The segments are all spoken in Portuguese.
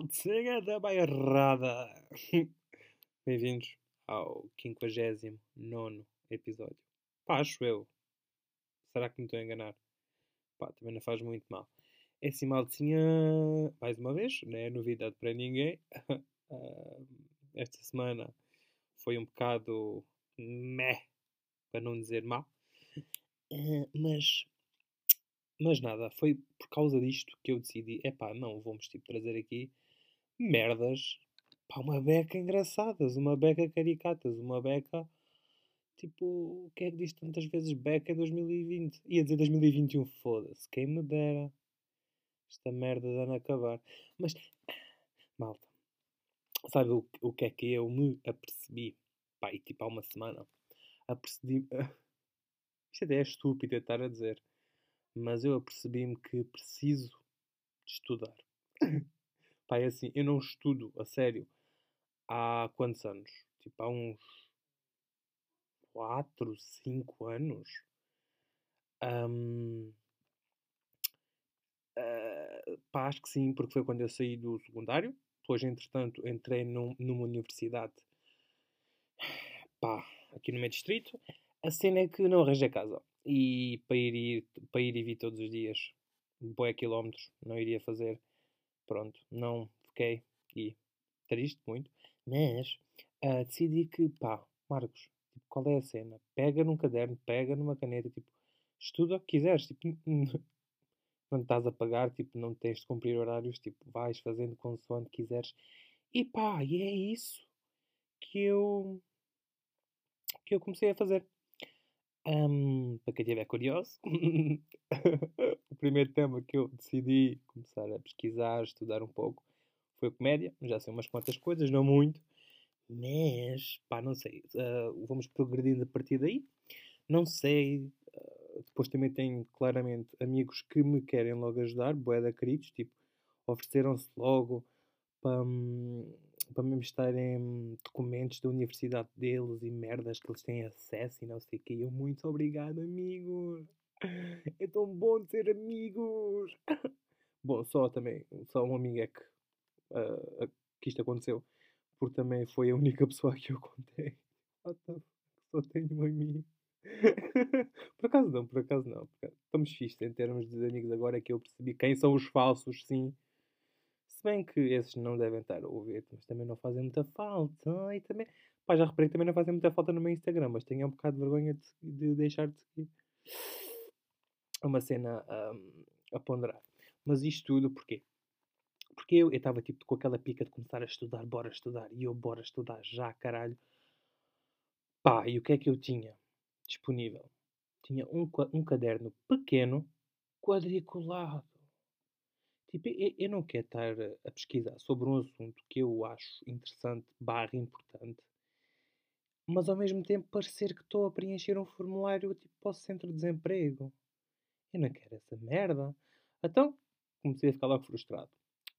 maltezinha da bairrada! Bem-vindos ao 59 episódio. Pá, acho eu. Será que me estou a enganar? Pá, também não faz muito mal. É assim, maltezinha, mais uma vez, não é novidade para ninguém. Esta semana foi um bocado meh, para não dizer mal. Uh, mas mas nada, foi por causa disto que eu decidi, epá, não, vamos tipo trazer aqui merdas, pá, uma beca engraçadas, uma beca caricatas, uma beca, tipo, o que é que diz tantas vezes beca em 2020? Ia dizer 2021, foda-se, quem me dera esta merda de ano acabar. Mas, malta, sabe o, o que é que eu me apercebi, pá, e tipo há uma semana, apercebi, isto até é estúpido estar a dizer, mas eu apercebi-me que preciso de estudar. Pá, é assim, eu não estudo a sério há quantos anos? Tipo, há uns 4, 5 anos. Um, uh, ah, pá, acho que sim, porque foi quando eu saí do secundário. Depois, entretanto, entrei num, numa universidade pá, aqui no meu distrito. A cena é que não arranjei casa. E para ir, para ir e vir todos os dias, boé quilómetros, não iria fazer. Pronto, não fiquei e triste muito. Mas uh, decidi que, pá, Marcos, tipo, qual é a cena? Pega num caderno, pega numa caneta, tipo, estuda o que quiseres, tipo, não estás a pagar, tipo, não tens de cumprir horários, tipo, vais fazendo consoante quiseres. E pá, e é isso que eu que eu comecei a fazer. Um, para quem estiver curioso, o primeiro tema que eu decidi começar a pesquisar, estudar um pouco, foi comédia. Já sei umas quantas coisas, não muito, mas pá, não sei. Uh, vamos progredindo a partir daí. Não sei. Uh, depois também tenho claramente amigos que me querem logo ajudar, boeda queridos, tipo, ofereceram-se logo para. Um, para me estarem documentos da universidade deles e merdas que eles têm acesso e não sei o que. Eu, muito obrigado, amigos. É tão bom ter amigos. Bom, só também, só um amigo é que, uh, que isto aconteceu, porque também foi a única pessoa que eu contei. Só tenho um amigo. por acaso não, por acaso não. Estamos fixos em termos de amigos agora que eu percebi quem são os falsos, sim. Se bem que esses não devem estar a ouvir, mas também não fazem muita falta. E também, pá, já reparei que também não fazem muita falta no meu Instagram, mas tenho um bocado de vergonha de, de deixar de seguir. Uma cena um, a ponderar. Mas isto tudo porquê? Porque eu estava tipo com aquela pica de começar a estudar, bora estudar, e eu bora estudar já, caralho. Pá, e o que é que eu tinha disponível? Tinha um, um caderno pequeno, quadriculado Tipo, eu, eu não quero estar a pesquisar sobre um assunto que eu acho interessante, barra importante, mas ao mesmo tempo parecer que estou a preencher um formulário tipo para o centro de desemprego. Eu não quero essa merda. Então, comecei a ficar logo frustrado.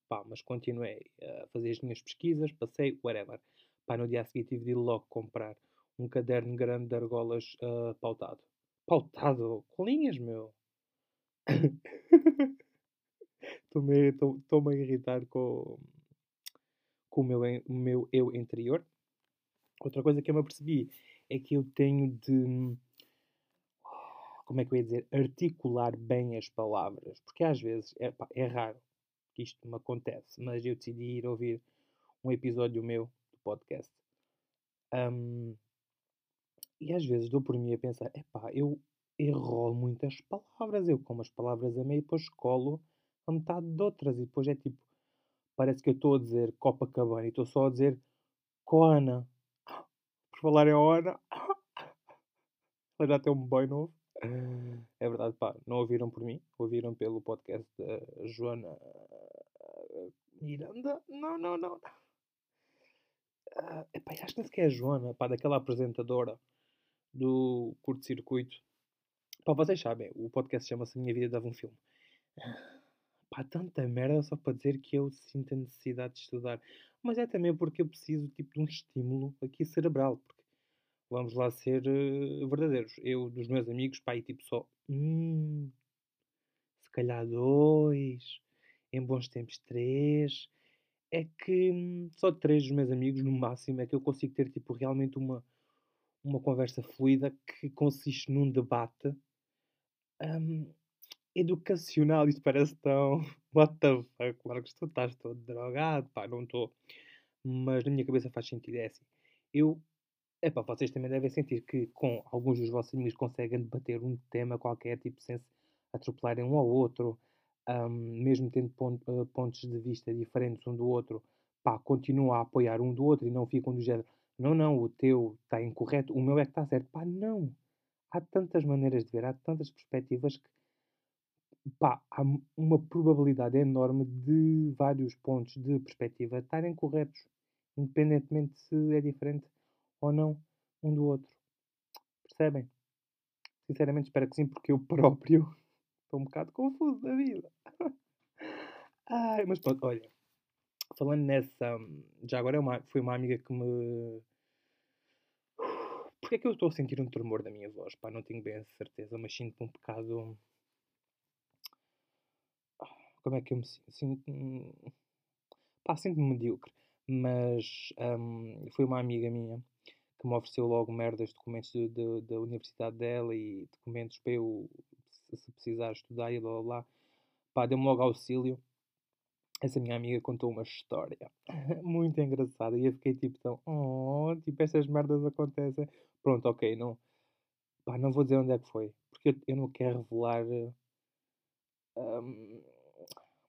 Pá, mas continuei a fazer as minhas pesquisas, passei, whatever. Pá, no dia seguinte tive de ir logo comprar um caderno grande de argolas uh, pautado. Pautado? Com linhas, meu. Estou-me a irritar com, com o, meu, o meu eu interior. Outra coisa que eu me apercebi é que eu tenho de. Como é que eu ia dizer? Articular bem as palavras. Porque às vezes é, pá, é raro que isto me acontece, mas eu decidi ir ouvir um episódio meu do podcast. Um, e às vezes dou por mim a pensar: epá, eu enrolo muitas palavras, eu como as palavras a meio depois colo metade de outras. E depois é tipo, parece que eu estou a dizer Copacabana e estou só a dizer Coana. Por falar em Ona, ela já tem um boy novo. É verdade, pá, não ouviram por mim, ouviram pelo podcast da Joana Miranda? Não, não, não. Uh, epá, acho que nem sequer é a Joana, pá, daquela apresentadora do curto-circuito. Vocês sabem, o podcast chama-se Minha Vida Dava um Filme pá, tanta merda só para dizer que eu sinto a necessidade de estudar. Mas é também porque eu preciso tipo, de um estímulo aqui cerebral. Porque vamos lá ser uh, verdadeiros. Eu, dos meus amigos, pá, e tipo só. Hum, se calhar dois. Em bons tempos, três. é que hum, só três dos meus amigos, no máximo, é que eu consigo ter tipo realmente uma, uma conversa fluida que consiste num debate um, educacional. Isto parece tão. What the fuck, Marcos? Tu estás todo drogado? Pá, não estou. Mas na minha cabeça faz sentido. É assim. Eu. Epá, vocês também devem sentir que com alguns dos vossos amigos conseguem debater um tema qualquer, tipo, sem se atropelarem um ao outro, um, mesmo tendo ponto, uh, pontos de vista diferentes um do outro, pá, continuam a apoiar um do outro e não ficam do género, não, não, o teu está incorreto, o meu é que está certo. Pá, não. Há tantas maneiras de ver, há tantas perspectivas que pá, há uma probabilidade enorme de vários pontos de perspectiva estarem corretos, independentemente se é diferente ou não um do outro. Percebem? Sinceramente espero que sim, porque eu próprio estou um bocado confuso da vida. Ai, mas pronto, olha, falando nessa. Já agora é uma, foi uma amiga que me. Porquê é que eu estou a sentir um tremor da minha voz? Pá, não tenho bem a certeza, mas sinto-me um bocado como é que eu me sinto? Pá, sinto-me medíocre. Mas um, foi uma amiga minha que me ofereceu logo merdas documentos de, de, da universidade dela e documentos para eu, se precisar, estudar e blá blá blá. Pá, deu-me logo auxílio. Essa minha amiga contou uma história muito engraçada e eu fiquei tipo tão, oh, tipo, estas merdas acontecem. Pronto, ok, não, pá, não vou dizer onde é que foi, porque eu, eu não quero revelar. Um,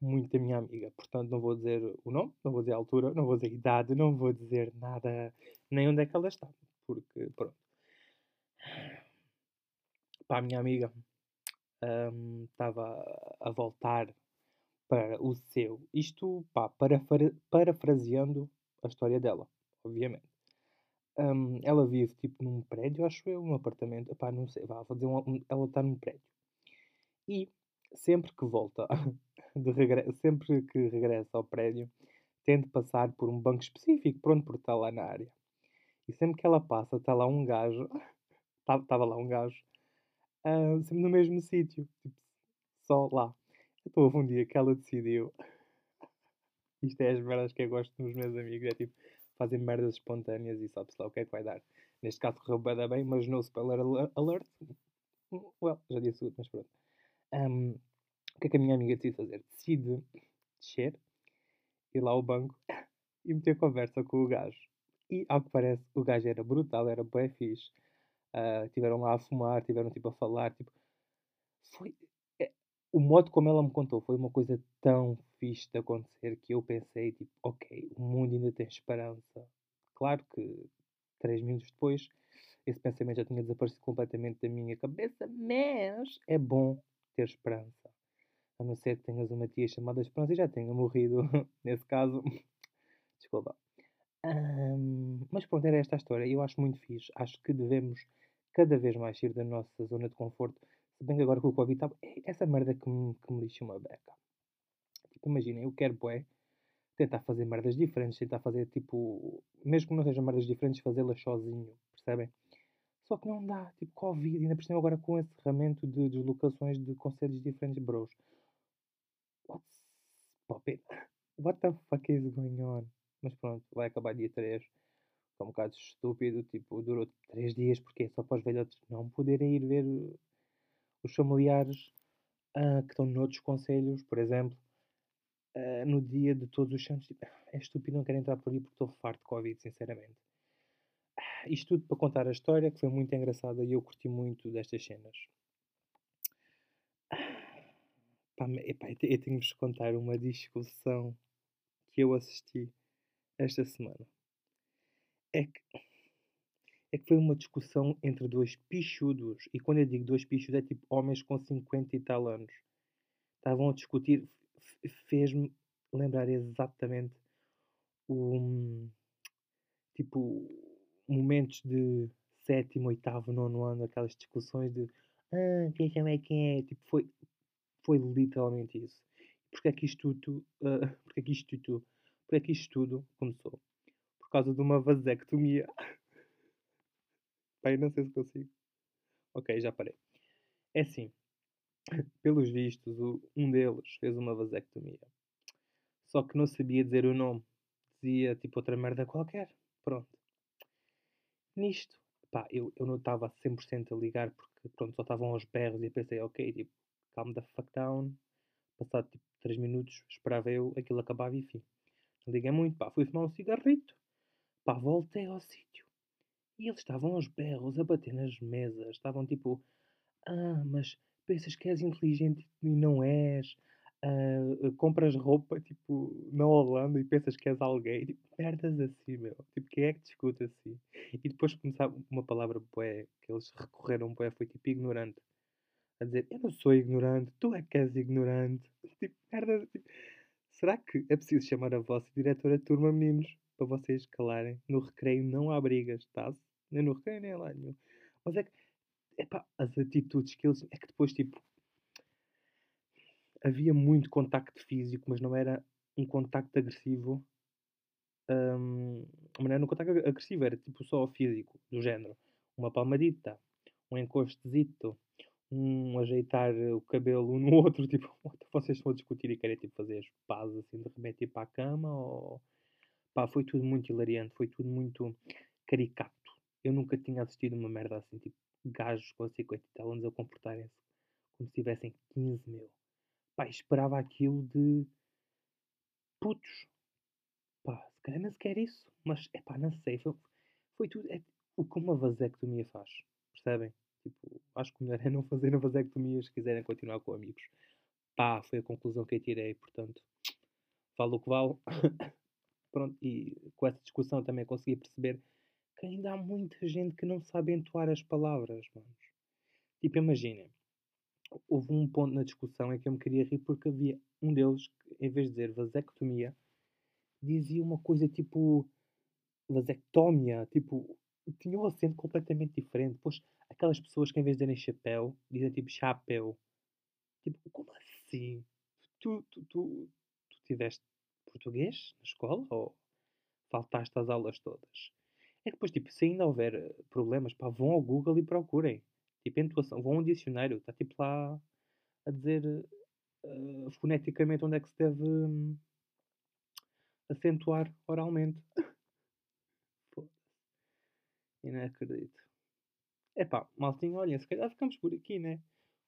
muito a minha amiga. Portanto, não vou dizer o nome, não vou dizer a altura, não vou dizer a idade, não vou dizer nada, nem onde é que ela está. Porque, pronto. Pá, a minha amiga um, estava a voltar para o seu. Isto, pá, parafra parafraseando a história dela, obviamente. Um, ela vive, tipo, num prédio, acho eu, um apartamento. Pá, não sei, vá, vou dizer, um, ela está num prédio. E sempre que volta sempre que regressa ao prédio, tem de passar por um banco específico, pronto, porque está lá na área. E sempre que ela passa, está lá um gajo, estava lá um gajo, uh, sempre no mesmo sítio, tipo, só lá. Então houve um dia que ela decidiu, isto é as merdas que eu gosto dos meus amigos, é tipo, fazem merdas espontâneas e sabe-se lá o que é que vai dar. Neste caso correu bem, bem mas no spoiler alert, well, já disse tudo, mas pronto. Um, que é que a minha amiga decide fazer? Decide descer, ir lá ao banco e meter conversa com o gajo. E, ao que parece, o gajo era brutal, era bué fixe. Uh, tiveram lá a fumar, tiveram tipo a falar, tipo... Foi... É, o modo como ela me contou foi uma coisa tão fixe de acontecer que eu pensei, tipo, ok, o mundo ainda tem esperança. Claro que, três minutos depois, esse pensamento já tinha desaparecido completamente da minha cabeça, mas é bom ter esperança a não ser que tenhas uma tia chamada Esperança e já tenha morrido, nesse caso. Desculpa. Um, mas pronto, era esta a história. Eu acho muito fixe. Acho que devemos cada vez mais sair da nossa zona de conforto. Se bem que agora com o Covid está. Essa merda que me, que me lixa uma beca. Tipo, imaginem, eu quero, bué, tentar fazer merdas diferentes, tentar fazer tipo. Mesmo que não sejam merdas diferentes, fazê-las sozinho, percebem? Só que não dá, tipo, Covid, ainda por cima agora com esse ferramento de deslocações de conselhos diferentes, bros. What's poppin'? What the fuck is going on? Mas pronto, vai acabar dia 3. Foi um bocado estúpido, tipo, durou 3 dias, porque só para os velhotes não poderem ir ver os familiares uh, que estão noutros conselhos, por exemplo, uh, no dia de todos os santos. Tipo, é estúpido, não quero entrar por aí porque estou farto de Covid, sinceramente. Isto tudo para contar a história, que foi muito engraçada e eu curti muito destas cenas. Pá, epá, eu tenho de vos contar uma discussão que eu assisti esta semana. É que, é que foi uma discussão entre dois pichudos. E quando eu digo dois pichudos, é tipo homens com 50 e tal anos. Estavam a discutir. Fez-me lembrar exatamente o. Tipo, momentos de sétimo, oitavo, nono ano, aquelas discussões de. Ah, quem chama é quem é? Tipo, foi foi literalmente isso. Porque é que isto tudo, uh, porque é que isto tudo, porque é que isto tudo começou? Por causa de uma vasectomia. Pai, não sei se consigo. Ok, já parei. É assim, pelos vistos, um deles fez uma vasectomia. Só que não sabia dizer o nome. dizia tipo outra merda qualquer. Pronto. Nisto, pá, eu, eu não estava 100% a ligar porque pronto, só estavam aos berros e pensei, ok, tipo, calm the fuck down. Passado tipo 3 minutos, esperava eu, aquilo acabava e fim. Liguei muito, pá, fui fumar um cigarrito. Pá, voltei ao sítio. E eles estavam aos berros, a bater nas mesas. Estavam tipo, ah, mas pensas que és inteligente e não és. Uh, compras roupa tipo na Holanda e pensas que és alguém, tipo, merdas assim, meu. Tipo, quem é que discute assim? E depois começava uma palavra bué que eles recorreram bué foi tipo ignorante. A dizer, eu não sou ignorante, tu é que és ignorante. Tipo, merda. Tipo, será que é preciso chamar a vossa diretora de turma, meninos, para vocês calarem? No recreio não há brigas, tá? Nem no recreio nem lá nenhum. Mas é que, epá, as atitudes que eles. É que depois, tipo, havia muito contacto físico, mas não era um contacto agressivo. Um, não era um contacto agressivo, era tipo só físico, do género. Uma palmadita, um encostezito, um ajeitar o cabelo um no outro, tipo, vocês estão a discutir e querem tipo, fazer as pazes assim de repente ir para a cama ou... Pá, foi tudo muito hilariante, foi tudo muito caricato. Eu nunca tinha assistido uma merda assim, tipo, gajos com 50 e tal a comportarem-se como se tivessem 15 mil. Pá, esperava aquilo de putos. Pá, se calhar nem sequer isso. Mas, é pá, não sei. Foi, foi tudo. É, o que uma vasectomia faz. Percebem? Tipo, acho que o melhor é não fazer a vasectomia se quiserem continuar com amigos. Pá, foi a conclusão que eu tirei. Portanto, falo o que vale. Pronto, e com essa discussão também consegui perceber que ainda há muita gente que não sabe entoar as palavras, manos. Tipo, imaginem houve um ponto na discussão em que eu me queria rir porque havia um deles que, em vez de dizer vasectomia, dizia uma coisa tipo vasectomia, tipo, tinha um acento completamente diferente. Depois, aquelas pessoas que em vez de dizerem chapéu, dizem tipo chapéu. Tipo, como assim? Tu, tu, tu, tu tiveste português na escola ou faltaste às aulas todas? É que depois, tipo, se ainda houver eh, problemas, pá, vão ao Google e procurem. Tipo, entoação. Vão a um dicionário, está tipo lá a dizer uh, foneticamente onde é que se deve um, acentuar oralmente. E não acredito. Epá, maltinho, olhem, se calhar ficamos por aqui, né?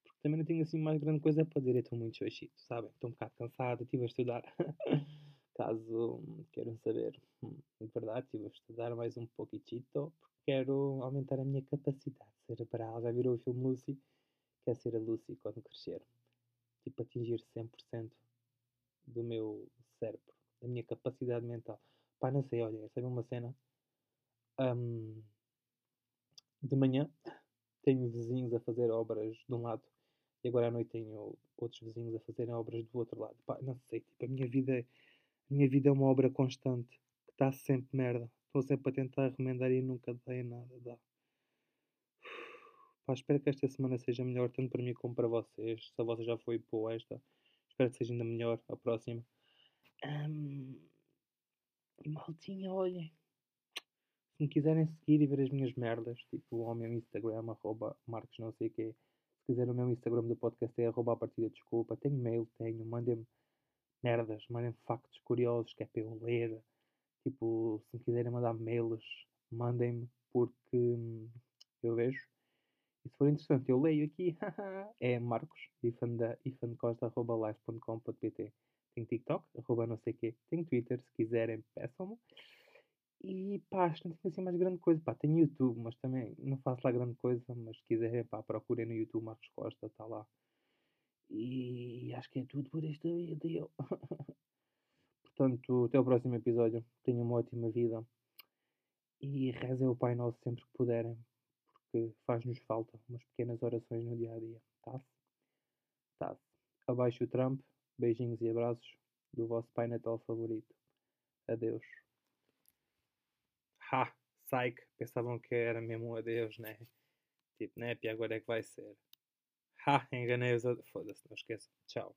Porque também não tenho assim mais grande coisa para dizer. Estou muito xoxito, sabem? Estou um bocado cansado, estive a estudar. Caso queiram saber, hum, de verdade, estive a estudar mais um pouquinho quero aumentar a minha capacidade cerebral. Já virou o filme Lucy? Quer ser a Lucy quando crescer. Tipo, atingir 100% do meu cérebro, da minha capacidade mental. Pá, não sei, olha, sabe uma cena? Um, de manhã tenho vizinhos a fazer obras de um lado e agora à noite tenho outros vizinhos a fazerem obras do outro lado. Pá, não sei, tipo, a minha vida, a minha vida é uma obra constante que está sempre merda. Estou sempre a tentar remendar e nunca dá em nada. Dá. Pá, espero que esta semana seja melhor, tanto para mim como para vocês. Se a vossa já foi boa esta, espero que seja ainda melhor a próxima. Um, e maltinha, olhem. Se me quiserem seguir e ver as minhas merdas, tipo ao meu Instagram, arroba marcos não sei o quê. Se quiser o meu Instagram do podcast é arroba a partida desculpa. Tenho mail, tenho. Mandem-me merdas, mandem factos curiosos que é para eu ler Tipo, se me quiserem mandar mails, mandem-me porque hum, eu vejo. E se for interessante, eu leio aqui. é Marcos, ifancosta.live.com.pt Tenho TikTok, arroba não sei quê. Tenho Twitter, se quiserem, peçam-me. E pá, acho que não tenho assim mais grande coisa. Pá, tenho YouTube, mas também não faço lá grande coisa. Mas se quiserem, pá, procurem no YouTube Marcos Costa, está lá. E acho que é tudo por este vídeo. Portanto, até o próximo episódio. Tenham uma ótima vida. E rezem o Pai Nosso sempre que puderem, porque faz-nos falta umas pequenas orações no dia a dia. Tá-se? Tá-se. Abaixo o Trump. Beijinhos e abraços do vosso Pai Natal favorito. Adeus. Ha! Psych! Pensavam que era mesmo um adeus, né? Tipo, né? E agora é que vai ser. Ha! Enganei-os. A... Foda-se, não esqueçam. Tchau.